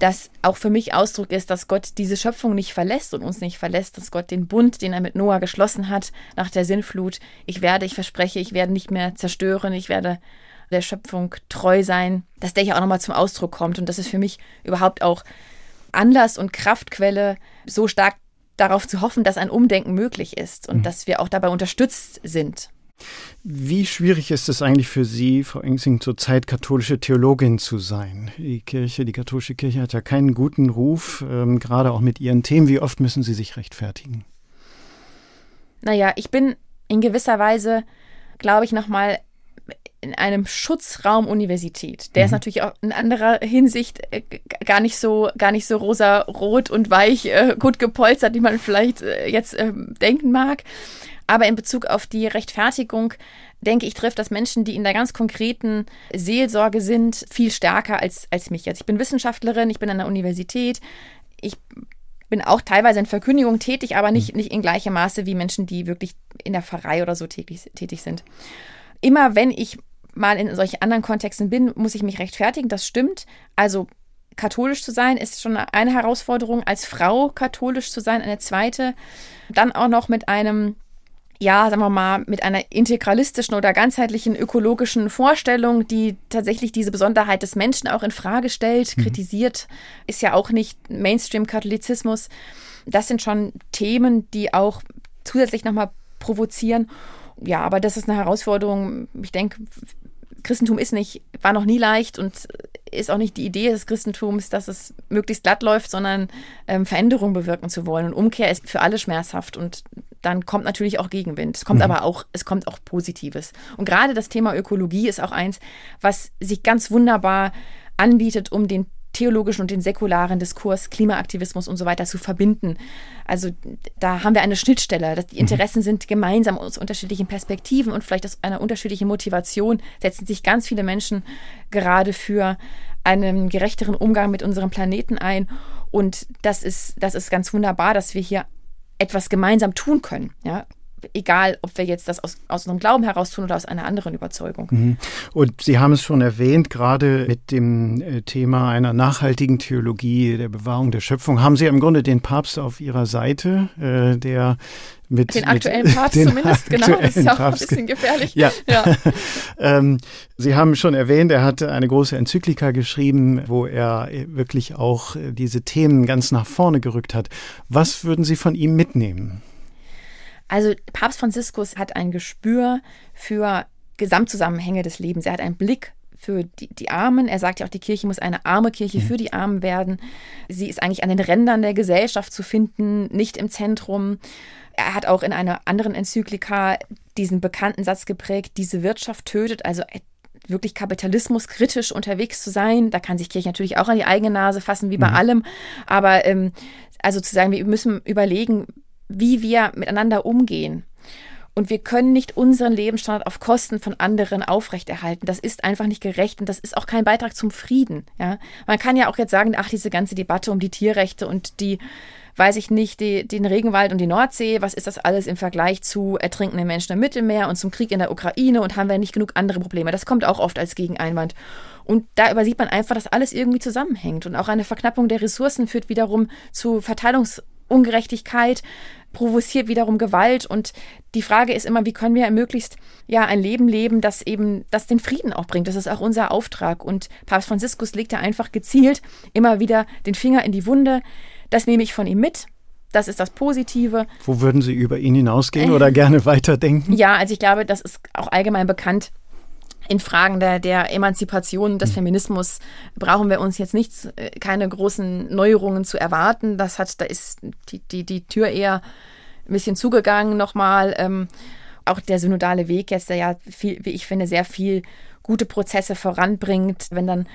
das auch für mich Ausdruck ist, dass Gott diese Schöpfung nicht verlässt und uns nicht verlässt, dass Gott den Bund, den er mit Noah geschlossen hat nach der Sinnflut, ich werde, ich verspreche, ich werde nicht mehr zerstören, ich werde der Schöpfung treu sein, dass der hier auch nochmal zum Ausdruck kommt. Und das ist für mich überhaupt auch Anlass und Kraftquelle, so stark darauf zu hoffen, dass ein Umdenken möglich ist und mhm. dass wir auch dabei unterstützt sind. Wie schwierig ist es eigentlich für Sie, Frau Engsing, zurzeit katholische Theologin zu sein? Die Kirche, die katholische Kirche hat ja keinen guten Ruf, ähm, gerade auch mit ihren Themen. Wie oft müssen Sie sich rechtfertigen? Naja, ich bin in gewisser Weise, glaube ich, nochmal in einem Schutzraum Universität. Der mhm. ist natürlich auch in anderer Hinsicht äh, gar nicht so, gar nicht so rosa-rot und weich, äh, gut gepolstert, wie man vielleicht äh, jetzt ähm, denken mag. Aber in Bezug auf die Rechtfertigung, denke ich, trifft das Menschen, die in der ganz konkreten Seelsorge sind, viel stärker als, als mich jetzt. Ich bin Wissenschaftlerin, ich bin an der Universität, ich bin auch teilweise in Verkündigung tätig, aber nicht, nicht in gleichem Maße wie Menschen, die wirklich in der Pfarrei oder so tätig, tätig sind. Immer wenn ich mal in solchen anderen Kontexten bin, muss ich mich rechtfertigen, das stimmt. Also katholisch zu sein ist schon eine Herausforderung, als Frau katholisch zu sein eine zweite. Dann auch noch mit einem ja, sagen wir mal, mit einer integralistischen oder ganzheitlichen ökologischen Vorstellung, die tatsächlich diese Besonderheit des Menschen auch in Frage stellt, mhm. kritisiert, ist ja auch nicht Mainstream-Katholizismus. Das sind schon Themen, die auch zusätzlich nochmal provozieren. Ja, aber das ist eine Herausforderung. Ich denke, Christentum ist nicht, war noch nie leicht und ist auch nicht die Idee des Christentums, dass es möglichst glatt läuft, sondern ähm, Veränderung bewirken zu wollen. Und Umkehr ist für alle schmerzhaft und dann kommt natürlich auch Gegenwind. Es kommt mhm. aber auch, es kommt auch Positives. Und gerade das Thema Ökologie ist auch eins, was sich ganz wunderbar anbietet, um den theologischen und den säkularen Diskurs, Klimaaktivismus und so weiter zu verbinden. Also da haben wir eine Schnittstelle. Die mhm. Interessen sind gemeinsam aus unterschiedlichen Perspektiven und vielleicht aus einer unterschiedlichen Motivation setzen sich ganz viele Menschen gerade für einen gerechteren Umgang mit unserem Planeten ein. Und das ist, das ist ganz wunderbar, dass wir hier etwas gemeinsam tun können. Ja? Egal ob wir jetzt das aus, aus unserem Glauben heraus tun oder aus einer anderen Überzeugung. Mhm. Und Sie haben es schon erwähnt, gerade mit dem äh, Thema einer nachhaltigen Theologie, der Bewahrung der Schöpfung, haben Sie im Grunde den Papst auf Ihrer Seite, äh, der mit, den aktuellen mit, Papst zumindest, genau, das ist ja auch Papst. ein bisschen gefährlich. Ja. ja. ähm, Sie haben schon erwähnt, er hat eine große Enzyklika geschrieben, wo er wirklich auch äh, diese Themen ganz nach vorne gerückt hat. Was würden Sie von ihm mitnehmen? Also Papst Franziskus hat ein Gespür für Gesamtzusammenhänge des Lebens. Er hat einen Blick für die, die, Armen. Er sagt ja auch, die Kirche muss eine arme Kirche für die Armen werden. Sie ist eigentlich an den Rändern der Gesellschaft zu finden, nicht im Zentrum. Er hat auch in einer anderen Enzyklika diesen bekannten Satz geprägt, diese Wirtschaft tötet, also wirklich kapitalismuskritisch unterwegs zu sein. Da kann sich Kirche natürlich auch an die eigene Nase fassen, wie bei mhm. allem. Aber ähm, also zu sagen, wir müssen überlegen, wie wir miteinander umgehen. Und wir können nicht unseren Lebensstandard auf Kosten von anderen aufrechterhalten. Das ist einfach nicht gerecht und das ist auch kein Beitrag zum Frieden. Ja? Man kann ja auch jetzt sagen, ach, diese ganze Debatte um die Tierrechte und die, weiß ich nicht, die, den Regenwald und die Nordsee, was ist das alles im Vergleich zu ertrinkenden Menschen im Mittelmeer und zum Krieg in der Ukraine und haben wir nicht genug andere Probleme? Das kommt auch oft als Gegeneinwand. Und da übersieht man einfach, dass alles irgendwie zusammenhängt. Und auch eine Verknappung der Ressourcen führt wiederum zu Verteilungsungerechtigkeit, provoziert wiederum Gewalt. Und die Frage ist immer, wie können wir möglichst ja ein Leben leben, das eben, das den Frieden auch bringt. Das ist auch unser Auftrag. Und Papst Franziskus legt da einfach gezielt immer wieder den Finger in die Wunde. Das nehme ich von ihm mit. Das ist das Positive. Wo würden Sie über ihn hinausgehen oder gerne weiterdenken? Ja, also ich glaube, das ist auch allgemein bekannt, in Fragen der, der Emanzipation des hm. Feminismus brauchen wir uns jetzt nichts, äh, keine großen Neuerungen zu erwarten. Das hat, da ist die, die, die Tür eher ein bisschen zugegangen nochmal. Ähm, auch der synodale Weg jetzt, der ja viel, wie ich finde, sehr viel gute Prozesse voranbringt, wenn dann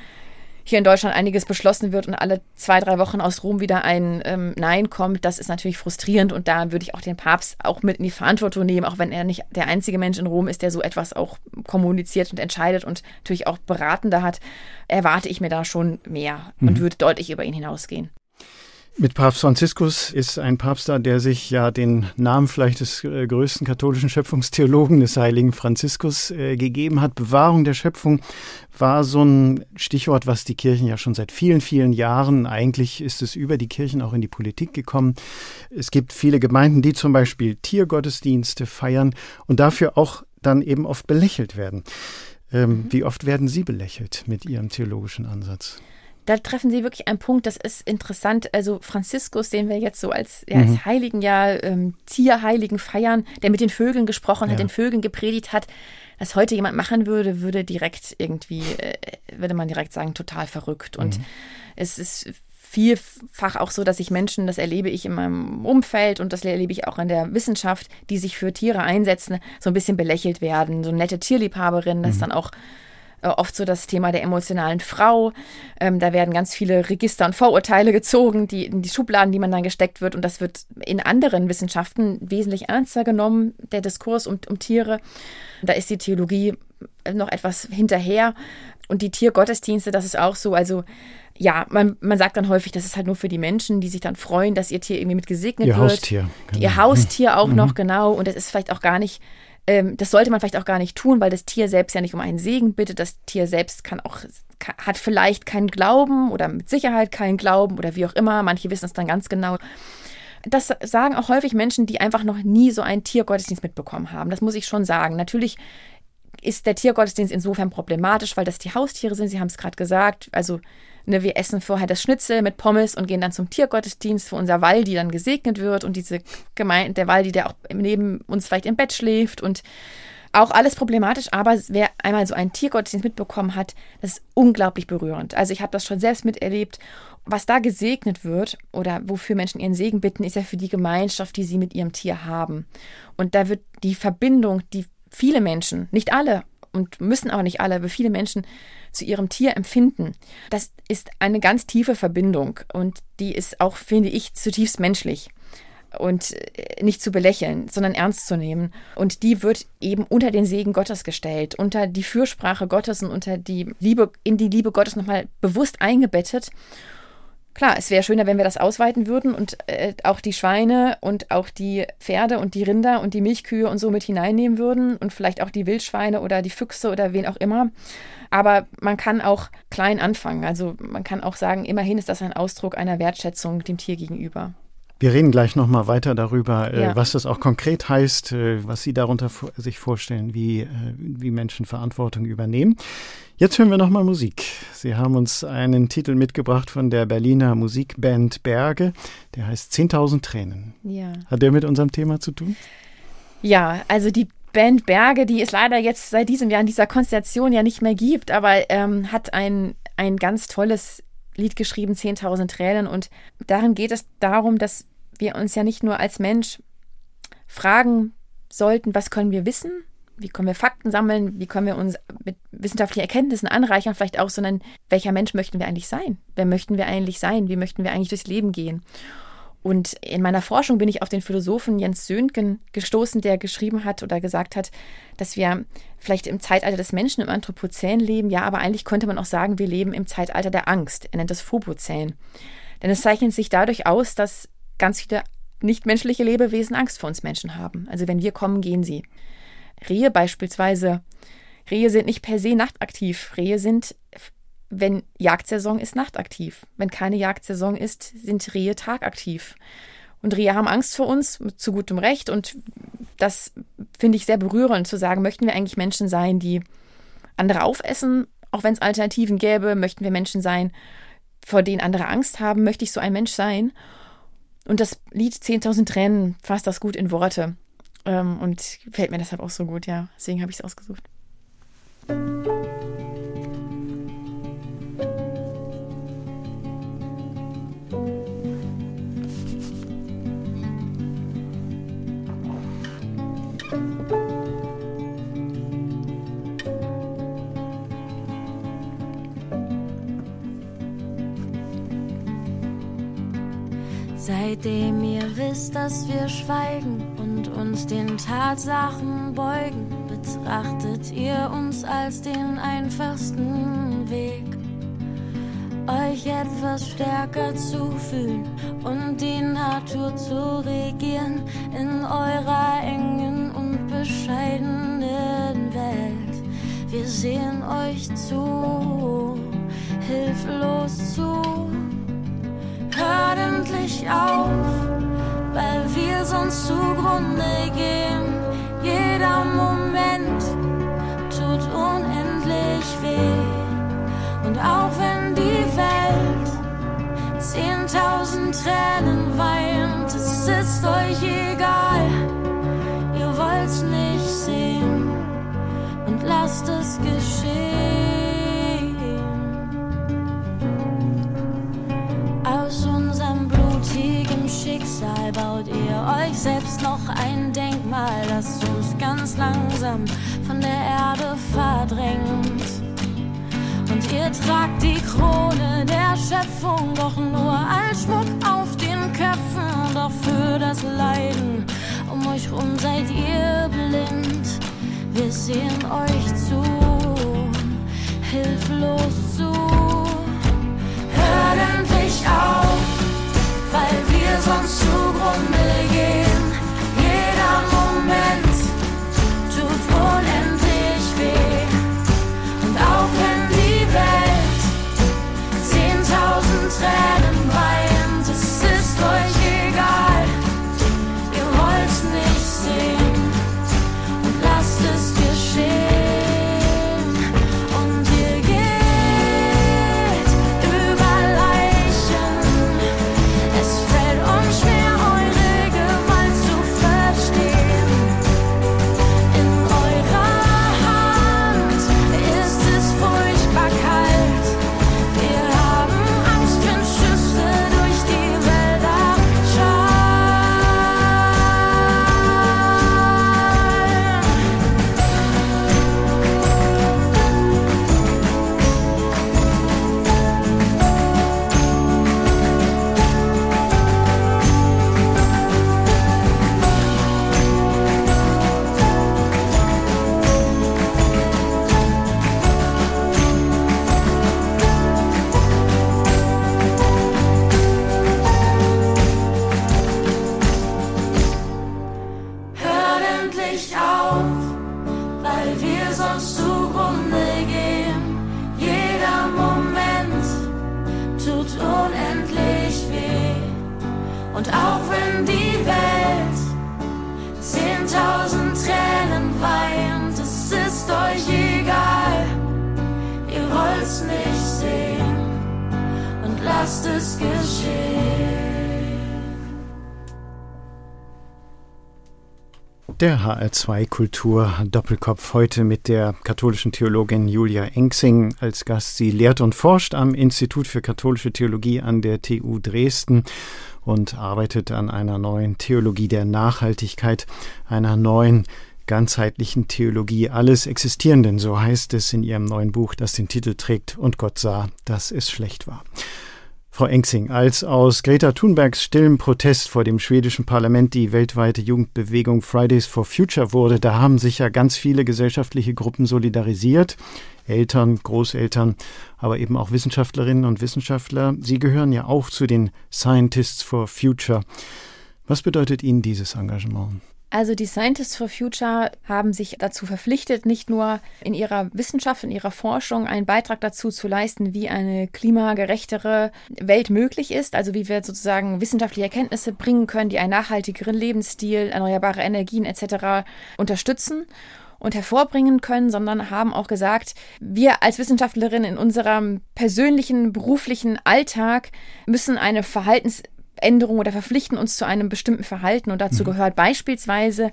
hier in Deutschland einiges beschlossen wird und alle zwei, drei Wochen aus Rom wieder ein ähm, Nein kommt, das ist natürlich frustrierend und da würde ich auch den Papst auch mit in die Verantwortung nehmen, auch wenn er nicht der einzige Mensch in Rom ist, der so etwas auch kommuniziert und entscheidet und natürlich auch Beratende hat, erwarte ich mir da schon mehr mhm. und würde deutlich über ihn hinausgehen. Mit Papst Franziskus ist ein Papst da, der sich ja den Namen vielleicht des äh, größten katholischen Schöpfungstheologen des heiligen Franziskus äh, gegeben hat. Bewahrung der Schöpfung war so ein Stichwort, was die Kirchen ja schon seit vielen, vielen Jahren, eigentlich ist es über die Kirchen auch in die Politik gekommen. Es gibt viele Gemeinden, die zum Beispiel Tiergottesdienste feiern und dafür auch dann eben oft belächelt werden. Ähm, mhm. Wie oft werden Sie belächelt mit Ihrem theologischen Ansatz? Da treffen Sie wirklich einen Punkt, das ist interessant. Also Franziskus, den wir jetzt so als, ja, als mhm. Heiligen, ja, ähm, Tierheiligen feiern, der mit den Vögeln gesprochen ja. hat, den Vögeln gepredigt hat, das heute jemand machen würde, würde direkt irgendwie, äh, würde man direkt sagen, total verrückt. Und mhm. es ist vielfach auch so, dass ich Menschen, das erlebe ich in meinem Umfeld und das erlebe ich auch in der Wissenschaft, die sich für Tiere einsetzen, so ein bisschen belächelt werden. So nette Tierliebhaberinnen, das mhm. dann auch oft so das Thema der emotionalen Frau. Ähm, da werden ganz viele Register und Vorurteile gezogen, die in die Schubladen, die man dann gesteckt wird. Und das wird in anderen Wissenschaften wesentlich ernster genommen, der Diskurs um, um Tiere. Da ist die Theologie noch etwas hinterher. Und die Tiergottesdienste, das ist auch so. Also ja, man, man sagt dann häufig, das ist halt nur für die Menschen, die sich dann freuen, dass ihr Tier irgendwie mit gesegnet ihr wird. Haustier. Genau. Ihr Haustier auch mhm. noch, genau. Und das ist vielleicht auch gar nicht ähm, das sollte man vielleicht auch gar nicht tun, weil das Tier selbst ja nicht um einen Segen bittet. Das Tier selbst kann auch, hat vielleicht keinen Glauben oder mit Sicherheit keinen Glauben oder wie auch immer. Manche wissen es dann ganz genau. Das sagen auch häufig Menschen, die einfach noch nie so einen Tiergottesdienst mitbekommen haben. Das muss ich schon sagen. Natürlich ist der Tiergottesdienst insofern problematisch, weil das die Haustiere sind. Sie haben es gerade gesagt. Also Ne, wir essen vorher das Schnitzel mit Pommes und gehen dann zum Tiergottesdienst, wo unser Waldi dann gesegnet wird und diese Gemeinde, der Waldi, der auch neben uns vielleicht im Bett schläft und auch alles problematisch, aber wer einmal so einen Tiergottesdienst mitbekommen hat, das ist unglaublich berührend. Also ich habe das schon selbst miterlebt. Was da gesegnet wird oder wofür Menschen ihren Segen bitten, ist ja für die Gemeinschaft, die sie mit ihrem Tier haben. Und da wird die Verbindung, die viele Menschen, nicht alle und müssen auch nicht alle, aber viele Menschen zu ihrem Tier empfinden. Das ist eine ganz tiefe Verbindung und die ist auch, finde ich, zutiefst menschlich und äh, nicht zu belächeln, sondern ernst zu nehmen. Und die wird eben unter den Segen Gottes gestellt, unter die Fürsprache Gottes und unter die Liebe, in die Liebe Gottes nochmal bewusst eingebettet. Klar, es wäre schöner, wenn wir das ausweiten würden und äh, auch die Schweine und auch die Pferde und die Rinder und die Milchkühe und so mit hineinnehmen würden und vielleicht auch die Wildschweine oder die Füchse oder wen auch immer. Aber man kann auch klein anfangen. Also man kann auch sagen, immerhin ist das ein Ausdruck einer Wertschätzung dem Tier gegenüber. Wir reden gleich noch mal weiter darüber, äh, ja. was das auch konkret heißt, äh, was Sie darunter sich vorstellen, wie, äh, wie Menschen Verantwortung übernehmen. Jetzt hören wir noch mal Musik. Sie haben uns einen Titel mitgebracht von der Berliner Musikband Berge, der heißt 10.000 Tränen. Ja. Hat der mit unserem Thema zu tun? Ja, also die Band Berge, die es leider jetzt seit diesem Jahr in dieser Konstellation ja nicht mehr gibt, aber ähm, hat ein, ein ganz tolles Lied geschrieben, 10.000 Tränen. Und darin geht es darum, dass wir uns ja nicht nur als Mensch fragen sollten, was können wir wissen, wie können wir Fakten sammeln, wie können wir uns mit wissenschaftlichen Erkenntnissen anreichern, vielleicht auch, sondern welcher Mensch möchten wir eigentlich sein? Wer möchten wir eigentlich sein? Wie möchten wir eigentlich durchs Leben gehen? Und in meiner Forschung bin ich auf den Philosophen Jens Söhngen gestoßen, der geschrieben hat oder gesagt hat, dass wir vielleicht im Zeitalter des Menschen im Anthropozän leben, ja, aber eigentlich könnte man auch sagen, wir leben im Zeitalter der Angst. Er nennt das Phobozän. Denn es zeichnet sich dadurch aus, dass ganz viele nichtmenschliche Lebewesen Angst vor uns Menschen haben. Also wenn wir kommen, gehen sie. Rehe beispielsweise. Rehe sind nicht per se nachtaktiv. Rehe sind wenn Jagdsaison ist, nachtaktiv. Wenn keine Jagdsaison ist, sind Rehe tagaktiv. Und Rehe haben Angst vor uns, zu gutem Recht. Und das finde ich sehr berührend, zu sagen, möchten wir eigentlich Menschen sein, die andere aufessen, auch wenn es Alternativen gäbe? Möchten wir Menschen sein, vor denen andere Angst haben? Möchte ich so ein Mensch sein? Und das Lied 10.000 Tränen fasst das gut in Worte. Ähm, und fällt mir deshalb auch so gut, ja. Deswegen habe ich es ausgesucht. Seitdem ihr wisst, dass wir schweigen und uns den Tatsachen beugen, betrachtet ihr uns als den einfachsten Weg, euch etwas stärker zu fühlen und die Natur zu regieren in eurer engen und bescheidenen Welt. Wir sehen euch zu, hilflos zu hört endlich auf, weil wir sonst zugrunde gehen. Jeder Moment tut unendlich weh. Und auch wenn die Welt zehntausend Tränen weint, es ist euch egal. Ihr wollt's nicht sehen und lasst es geschehen. Schicksal baut ihr euch selbst noch ein Denkmal, das uns ganz langsam von der Erde verdrängt. Und ihr tragt die Krone der Schöpfung doch nur als Schmuck auf den Köpfen, doch für das Leiden um euch rum seid ihr blind. Wir sehen euch zu, hilflos zu. Hört endlich auf, sonst zugrunde gehen. Jeder Moment tut unendlich weh. Und auch wenn die Welt zehntausend Tränen Der HR2 Kultur Doppelkopf heute mit der katholischen Theologin Julia Engsing als Gast. Sie lehrt und forscht am Institut für katholische Theologie an der TU Dresden und arbeitet an einer neuen Theologie der Nachhaltigkeit, einer neuen ganzheitlichen Theologie alles Existierenden, so heißt es in ihrem neuen Buch, das den Titel trägt Und Gott sah, dass es schlecht war. Frau Engsing, als aus Greta Thunbergs stillem Protest vor dem schwedischen Parlament die weltweite Jugendbewegung Fridays for Future wurde, da haben sich ja ganz viele gesellschaftliche Gruppen solidarisiert. Eltern, Großeltern, aber eben auch Wissenschaftlerinnen und Wissenschaftler. Sie gehören ja auch zu den Scientists for Future. Was bedeutet Ihnen dieses Engagement? Also die Scientists for Future haben sich dazu verpflichtet, nicht nur in ihrer Wissenschaft, in ihrer Forschung einen Beitrag dazu zu leisten, wie eine klimagerechtere Welt möglich ist, also wie wir sozusagen wissenschaftliche Erkenntnisse bringen können, die einen nachhaltigeren Lebensstil, erneuerbare Energien etc. unterstützen und hervorbringen können, sondern haben auch gesagt, wir als Wissenschaftlerinnen in unserem persönlichen, beruflichen Alltag müssen eine Verhaltens Änderung oder verpflichten uns zu einem bestimmten Verhalten. Und dazu mhm. gehört beispielsweise,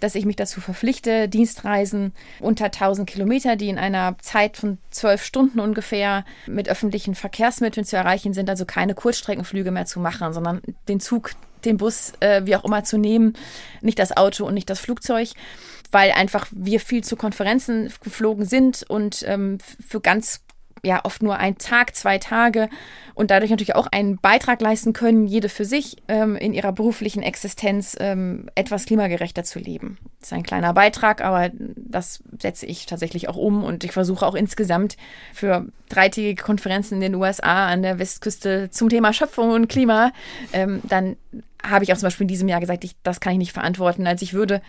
dass ich mich dazu verpflichte, Dienstreisen unter 1000 Kilometer, die in einer Zeit von zwölf Stunden ungefähr mit öffentlichen Verkehrsmitteln zu erreichen sind, also keine Kurzstreckenflüge mehr zu machen, sondern den Zug, den Bus, äh, wie auch immer zu nehmen, nicht das Auto und nicht das Flugzeug weil einfach wir viel zu Konferenzen geflogen sind und ähm, für ganz ja oft nur ein Tag, zwei Tage und dadurch natürlich auch einen Beitrag leisten können, jede für sich ähm, in ihrer beruflichen Existenz ähm, etwas klimagerechter zu leben. Das ist ein kleiner Beitrag, aber das setze ich tatsächlich auch um und ich versuche auch insgesamt für dreitägige Konferenzen in den USA an der Westküste zum Thema Schöpfung und Klima, ähm, dann habe ich auch zum Beispiel in diesem Jahr gesagt, ich, das kann ich nicht verantworten. Also ich würde,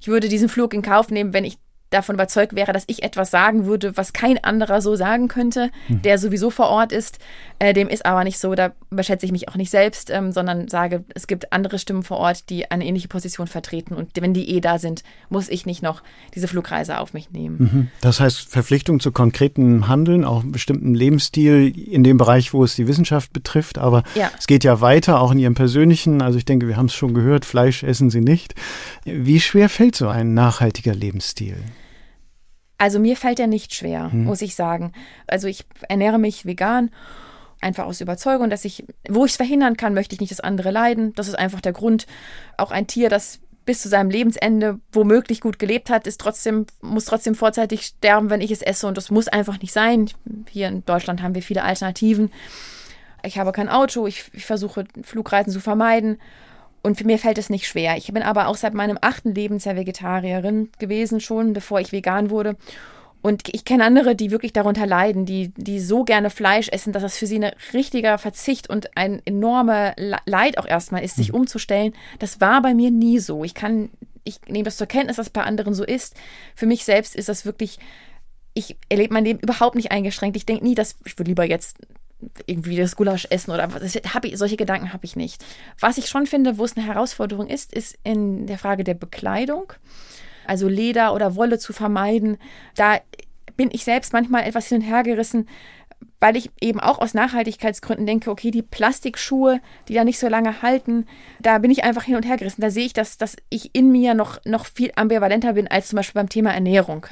ich würde diesen Flug in Kauf nehmen, wenn ich davon überzeugt wäre, dass ich etwas sagen würde, was kein anderer so sagen könnte, mhm. der sowieso vor Ort ist. Äh, dem ist aber nicht so, da überschätze ich mich auch nicht selbst, ähm, sondern sage, es gibt andere Stimmen vor Ort, die eine ähnliche Position vertreten. Und wenn die eh da sind, muss ich nicht noch diese Flugreise auf mich nehmen. Mhm. Das heißt, Verpflichtung zu konkretem Handeln, auch einem bestimmten Lebensstil in dem Bereich, wo es die Wissenschaft betrifft. Aber ja. es geht ja weiter, auch in Ihrem persönlichen. Also ich denke, wir haben es schon gehört, Fleisch essen Sie nicht. Wie schwer fällt so ein nachhaltiger Lebensstil? Also mir fällt er nicht schwer, hm. muss ich sagen. Also ich ernähre mich vegan, einfach aus Überzeugung, dass ich, wo ich es verhindern kann, möchte ich nicht, dass andere leiden. Das ist einfach der Grund. Auch ein Tier, das bis zu seinem Lebensende womöglich gut gelebt hat, ist trotzdem, muss trotzdem vorzeitig sterben, wenn ich es esse. Und das muss einfach nicht sein. Hier in Deutschland haben wir viele Alternativen. Ich habe kein Auto, ich, ich versuche Flugreisen zu vermeiden. Und für mir fällt es nicht schwer. Ich bin aber auch seit meinem achten Lebensjahr Vegetarierin gewesen, schon bevor ich vegan wurde. Und ich kenne andere, die wirklich darunter leiden, die, die so gerne Fleisch essen, dass das für sie ein richtiger Verzicht und ein enormer Leid auch erstmal ist, sich mhm. umzustellen. Das war bei mir nie so. Ich kann, ich nehme das zur Kenntnis, dass es bei anderen so ist. Für mich selbst ist das wirklich, ich erlebe mein Leben überhaupt nicht eingeschränkt. Ich denke nie, dass ich würde lieber jetzt irgendwie das Gulasch essen oder was. Ich, solche Gedanken habe ich nicht. Was ich schon finde, wo es eine Herausforderung ist, ist in der Frage der Bekleidung. Also Leder oder Wolle zu vermeiden. Da bin ich selbst manchmal etwas hin und her gerissen, weil ich eben auch aus Nachhaltigkeitsgründen denke, okay, die Plastikschuhe, die da nicht so lange halten, da bin ich einfach hin und her gerissen. Da sehe ich, dass, dass ich in mir noch, noch viel ambivalenter bin als zum Beispiel beim Thema Ernährung.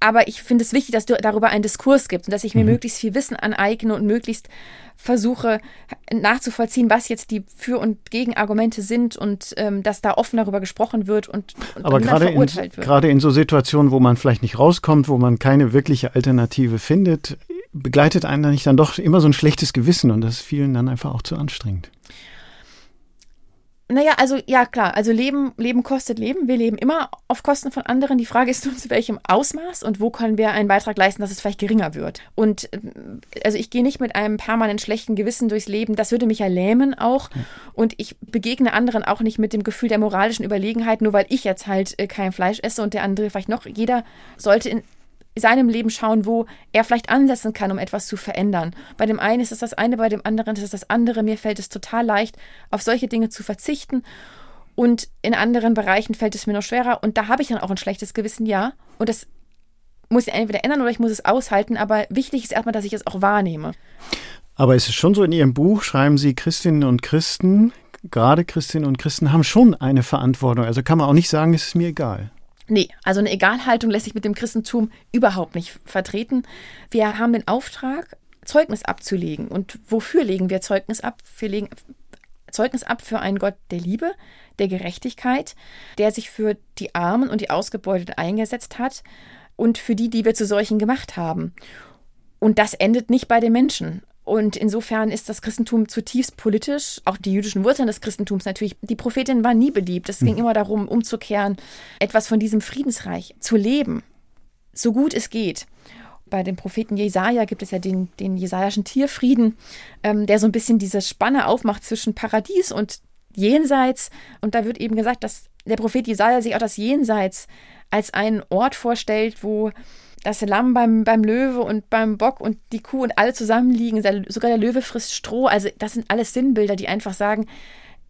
Aber ich finde es wichtig, dass du darüber einen Diskurs gibst und dass ich mir mhm. möglichst viel Wissen aneigne und möglichst versuche nachzuvollziehen, was jetzt die Für- und Gegenargumente sind und ähm, dass da offen darüber gesprochen wird und, und Aber gerade in, wird. gerade in so Situationen, wo man vielleicht nicht rauskommt, wo man keine wirkliche Alternative findet, begleitet einen da nicht dann doch immer so ein schlechtes Gewissen und das ist vielen dann einfach auch zu anstrengend. Naja, also ja klar, also Leben, Leben kostet Leben. Wir leben immer auf Kosten von anderen. Die Frage ist nur, zu welchem Ausmaß und wo können wir einen Beitrag leisten, dass es vielleicht geringer wird. Und äh, also ich gehe nicht mit einem permanent schlechten Gewissen durchs Leben. Das würde mich ja lähmen auch. Und ich begegne anderen auch nicht mit dem Gefühl der moralischen Überlegenheit, nur weil ich jetzt halt äh, kein Fleisch esse und der andere vielleicht noch. Jeder sollte in seinem Leben schauen, wo er vielleicht ansetzen kann, um etwas zu verändern. Bei dem einen ist es das eine, bei dem anderen ist es das andere. Mir fällt es total leicht, auf solche Dinge zu verzichten. Und in anderen Bereichen fällt es mir noch schwerer. Und da habe ich dann auch ein schlechtes Gewissen, ja. Und das muss ich entweder ändern oder ich muss es aushalten. Aber wichtig ist erstmal, dass ich es auch wahrnehme. Aber es ist schon so, in Ihrem Buch schreiben Sie, Christinnen und Christen, gerade Christinnen und Christen haben schon eine Verantwortung. Also kann man auch nicht sagen, es ist mir egal. Nee, also eine Egalhaltung lässt sich mit dem Christentum überhaupt nicht vertreten. Wir haben den Auftrag, Zeugnis abzulegen. Und wofür legen wir Zeugnis ab? Wir legen Zeugnis ab für einen Gott der Liebe, der Gerechtigkeit, der sich für die Armen und die Ausgebeuteten eingesetzt hat und für die, die wir zu solchen gemacht haben. Und das endet nicht bei den Menschen. Und insofern ist das Christentum zutiefst politisch, auch die jüdischen Wurzeln des Christentums natürlich. Die Prophetin war nie beliebt. Es ging mhm. immer darum, umzukehren, etwas von diesem Friedensreich zu leben, so gut es geht. Bei dem Propheten Jesaja gibt es ja den, den jesajaschen Tierfrieden, ähm, der so ein bisschen diese Spanne aufmacht zwischen Paradies und Jenseits. Und da wird eben gesagt, dass der Prophet Jesaja sich auch das Jenseits als einen Ort vorstellt, wo das Lamm beim, beim Löwe und beim Bock und die Kuh und alle zusammenliegen. Sogar der Löwe frisst Stroh. Also das sind alles Sinnbilder, die einfach sagen,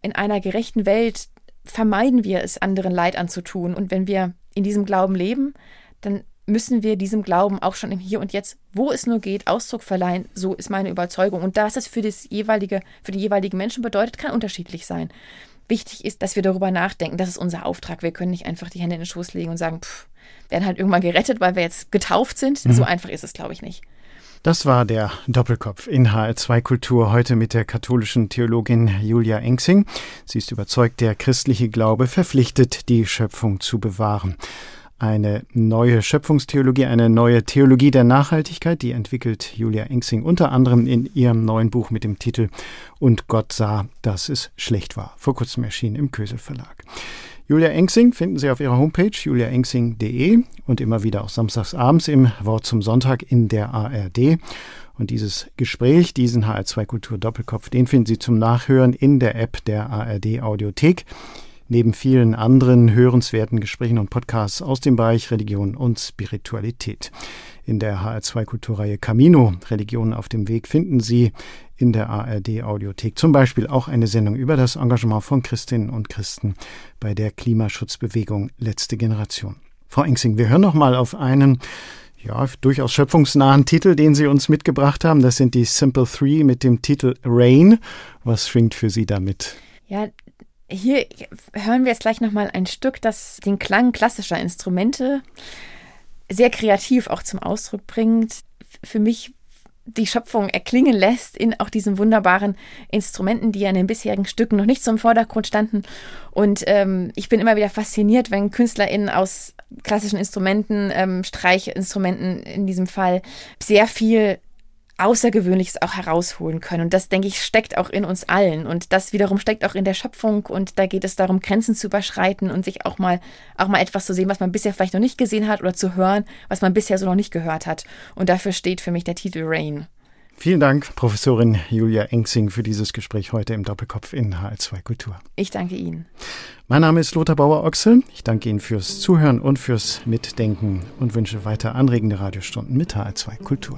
in einer gerechten Welt vermeiden wir es, anderen Leid anzutun. Und wenn wir in diesem Glauben leben, dann müssen wir diesem Glauben auch schon im Hier und Jetzt, wo es nur geht, Ausdruck verleihen. So ist meine Überzeugung. Und was es für das jeweilige, für die jeweiligen Menschen bedeutet, kann unterschiedlich sein. Wichtig ist, dass wir darüber nachdenken. Das ist unser Auftrag. Wir können nicht einfach die Hände in den Schoß legen und sagen, pff, werden halt irgendwann gerettet, weil wir jetzt getauft sind. Mhm. So einfach ist es, glaube ich, nicht. Das war der Doppelkopf in HR2 Kultur heute mit der katholischen Theologin Julia Engsing. Sie ist überzeugt, der christliche Glaube verpflichtet, die Schöpfung zu bewahren eine neue Schöpfungstheologie, eine neue Theologie der Nachhaltigkeit, die entwickelt Julia Engsing unter anderem in ihrem neuen Buch mit dem Titel Und Gott sah, dass es schlecht war, vor kurzem erschienen im Kösel Verlag. Julia Engsing finden Sie auf ihrer Homepage juliaengsing.de und immer wieder auch samstags abends im Wort zum Sonntag in der ARD. Und dieses Gespräch, diesen HR2 Kultur Doppelkopf, den finden Sie zum Nachhören in der App der ARD Audiothek neben vielen anderen hörenswerten Gesprächen und Podcasts aus dem Bereich Religion und Spiritualität. In der HR2 Kulturreihe Camino Religionen auf dem Weg finden Sie in der ARD Audiothek zum Beispiel auch eine Sendung über das Engagement von Christinnen und Christen bei der Klimaschutzbewegung Letzte Generation. Frau Engsing, wir hören noch mal auf einen ja, durchaus schöpfungsnahen Titel, den Sie uns mitgebracht haben. Das sind die Simple Three mit dem Titel Rain. Was schwingt für Sie damit? Ja, hier hören wir jetzt gleich nochmal ein Stück, das den Klang klassischer Instrumente sehr kreativ auch zum Ausdruck bringt. Für mich die Schöpfung erklingen lässt in auch diesen wunderbaren Instrumenten, die ja in den bisherigen Stücken noch nicht zum Vordergrund standen. Und ähm, ich bin immer wieder fasziniert, wenn KünstlerInnen aus klassischen Instrumenten, ähm, Streichinstrumenten in diesem Fall, sehr viel Außergewöhnliches auch herausholen können. Und das, denke ich, steckt auch in uns allen. Und das wiederum steckt auch in der Schöpfung. Und da geht es darum, Grenzen zu überschreiten und sich auch mal, auch mal etwas zu sehen, was man bisher vielleicht noch nicht gesehen hat oder zu hören, was man bisher so noch nicht gehört hat. Und dafür steht für mich der Titel Rain. Vielen Dank, Professorin Julia Engsing, für dieses Gespräch heute im Doppelkopf in HL2 Kultur. Ich danke Ihnen. Mein Name ist Lothar Bauer-Ochse. Ich danke Ihnen fürs Zuhören und fürs Mitdenken und wünsche weiter anregende Radiostunden mit HL2 Kultur.